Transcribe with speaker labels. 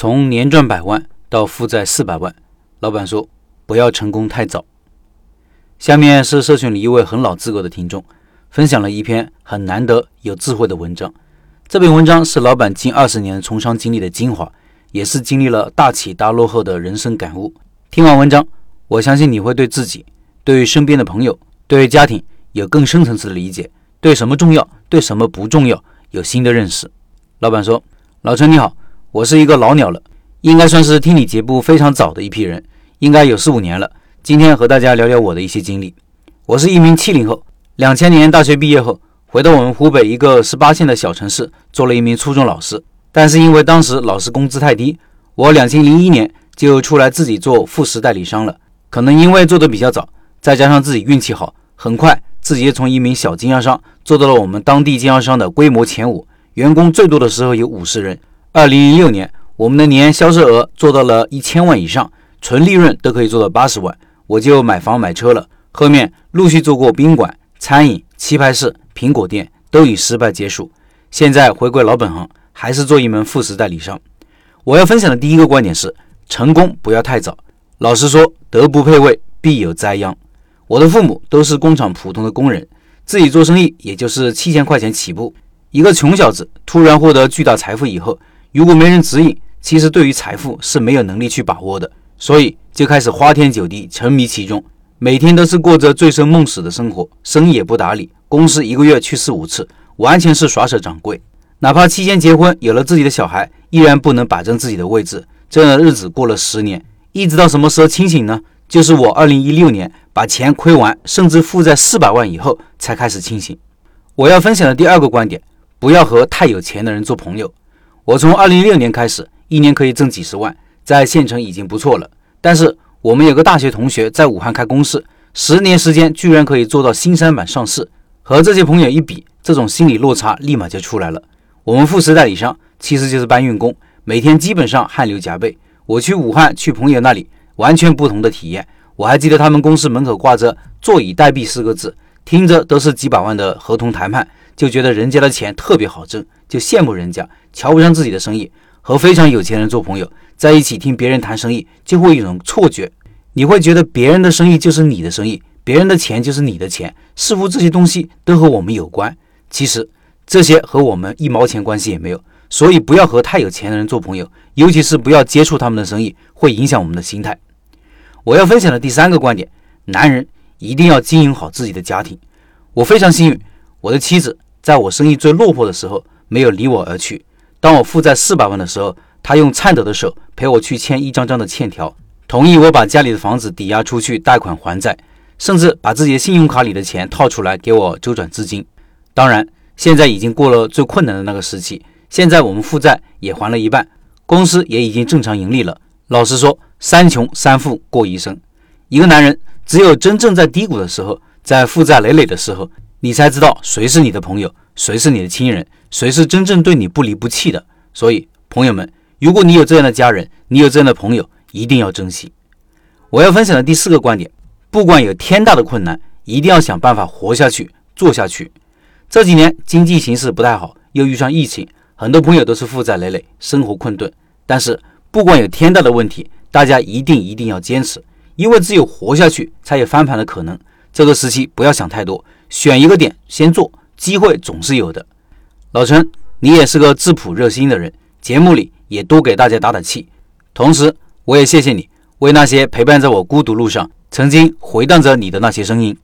Speaker 1: 从年赚百万到负债四百万，老板说不要成功太早。下面是社群里一位很老资格的听众分享了一篇很难得有智慧的文章。这篇文章是老板近二十年从商经历的精华，也是经历了大起大落后的人生感悟。听完文章，我相信你会对自己、对于身边的朋友、对于家庭有更深层次的理解，对什么重要，对什么不重要有新的认识。老板说：“老陈你好，我是一个老鸟了，应该算是听你节目非常早的一批人，应该有四五年了。今天和大家聊聊我的一些经历。我是一名七零后，两千年大学毕业后。”回到我们湖北一个十八线的小城市，做了一名初中老师。但是因为当时老师工资太低，我两千零一年就出来自己做副食代理商了。可能因为做的比较早，再加上自己运气好，很快自己从一名小经销商做到了我们当地经销商的规模前五，员工最多的时候有五十人。二零零六年，我们的年销售额做到了一千万以上，纯利润都可以做到八十万，我就买房买车了。后面陆续做过宾馆、餐饮、棋牌室。苹果店都以失败结束，现在回归老本行，还是做一门副食代理商。我要分享的第一个观点是：成功不要太早。老实说，德不配位，必有灾殃。我的父母都是工厂普通的工人，自己做生意也就是七千块钱起步。一个穷小子突然获得巨大财富以后，如果没人指引，其实对于财富是没有能力去把握的，所以就开始花天酒地，沉迷其中，每天都是过着醉生梦死的生活，生意也不打理。公司一个月去四五次，完全是耍手掌柜。哪怕期间结婚，有了自己的小孩，依然不能摆正自己的位置。这样的日子过了十年，一直到什么时候清醒呢？就是我二零一六年把钱亏完，甚至负债四百万以后，才开始清醒。我要分享的第二个观点：不要和太有钱的人做朋友。我从二零一六年开始，一年可以挣几十万，在县城已经不错了。但是我们有个大学同学在武汉开公司，十年时间居然可以做到新三板上市。和这些朋友一比，这种心理落差立马就出来了。我们副食代理商其实就是搬运工，每天基本上汗流浃背。我去武汉去朋友那里，完全不同的体验。我还记得他们公司门口挂着“坐以待毙”四个字，听着都是几百万的合同谈判，就觉得人家的钱特别好挣，就羡慕人家，瞧不上自己的生意。和非常有钱人做朋友，在一起听别人谈生意，就会有一种错觉，你会觉得别人的生意就是你的生意。别人的钱就是你的钱，似乎这些东西都和我们有关。其实这些和我们一毛钱关系也没有。所以不要和太有钱的人做朋友，尤其是不要接触他们的生意，会影响我们的心态。我要分享的第三个观点：男人一定要经营好自己的家庭。我非常幸运，我的妻子在我生意最落魄的时候没有离我而去。当我负债四百万的时候，他用颤抖的手陪我去签一张张的欠条，同意我把家里的房子抵押出去贷款还债。甚至把自己的信用卡里的钱套出来给我周转资金。当然，现在已经过了最困难的那个时期。现在我们负债也还了一半，公司也已经正常盈利了。老实说，三穷三富过一生。一个男人只有真正在低谷的时候，在负债累累的时候，你才知道谁是你的朋友，谁是你的亲人，谁是真正对你不离不弃的。所以，朋友们，如果你有这样的家人，你有这样的朋友，一定要珍惜。我要分享的第四个观点。不管有天大的困难，一定要想办法活下去、做下去。这几年经济形势不太好，又遇上疫情，很多朋友都是负债累累，生活困顿。但是，不管有天大的问题，大家一定一定要坚持，因为只有活下去，才有翻盘的可能。这个时期不要想太多，选一个点先做，机会总是有的。老陈，你也是个质朴热心的人，节目里也多给大家打打气。同时，我也谢谢你为那些陪伴在我孤独路上。曾经回荡着你的那些声音。